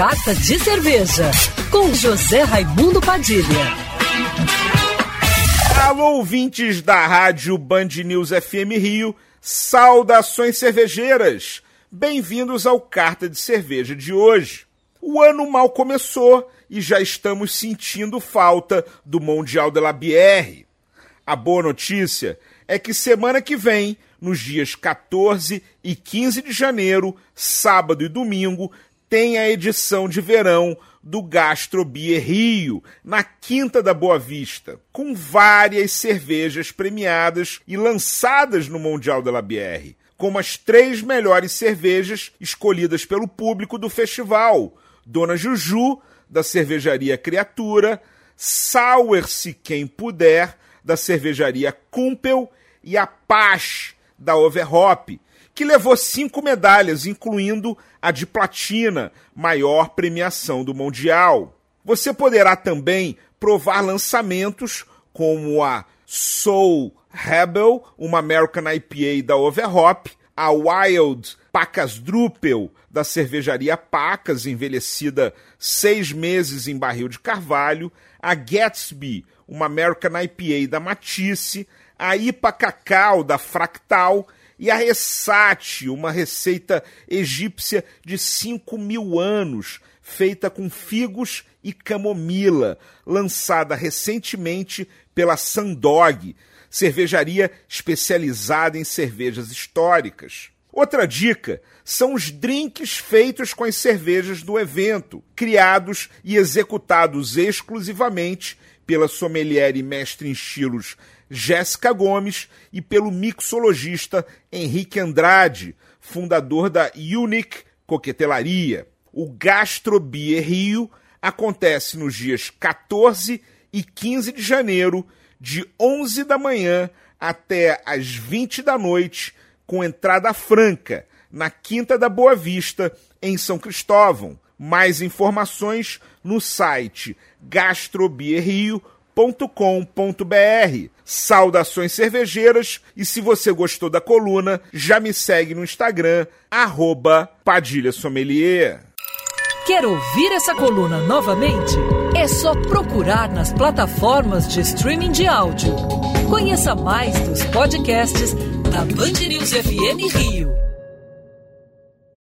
Carta de Cerveja, com José Raimundo Padilha. Alô, ouvintes da rádio Band News FM Rio, saudações cervejeiras! Bem-vindos ao Carta de Cerveja de hoje. O ano mal começou e já estamos sentindo falta do Mundial de la Bière. A boa notícia é que semana que vem, nos dias 14 e 15 de janeiro, sábado e domingo, tem a edição de verão do Gastro Beer Rio, na Quinta da Boa Vista, com várias cervejas premiadas e lançadas no Mundial de la Bière, como as três melhores cervejas escolhidas pelo público do festival: Dona Juju, da cervejaria Criatura, Sour-se Quem Puder, da cervejaria Kumpel e a Paz da Overhop, que levou cinco medalhas, incluindo a de platina, maior premiação do Mundial. Você poderá também provar lançamentos como a Soul Rebel, uma American IPA da Overhop, a Wild Pacas Drupel, da cervejaria Pacas, envelhecida seis meses em barril de carvalho, a Gatsby, uma American IPA da Matisse, a IPA Cacau da Fractal e a Ressate, uma receita egípcia de 5 mil anos, feita com figos e camomila, lançada recentemente pela Sandog, cervejaria especializada em cervejas históricas. Outra dica são os drinks feitos com as cervejas do evento, criados e executados exclusivamente pela sommelier e mestre em estilos Jéssica Gomes e pelo mixologista Henrique Andrade, fundador da Unique Coquetelaria. O Gastrobier Rio acontece nos dias 14 e 15 de janeiro, de 11 da manhã até as 20 da noite, com entrada franca, na Quinta da Boa Vista, em São Cristóvão. Mais informações no site gastrobierrio.com com.br Saudações cervejeiras e se você gostou da coluna, já me segue no Instagram, arroba Padilha Sommelier. Quer ouvir essa coluna novamente? É só procurar nas plataformas de streaming de áudio. Conheça mais dos podcasts da Band News FM Rio.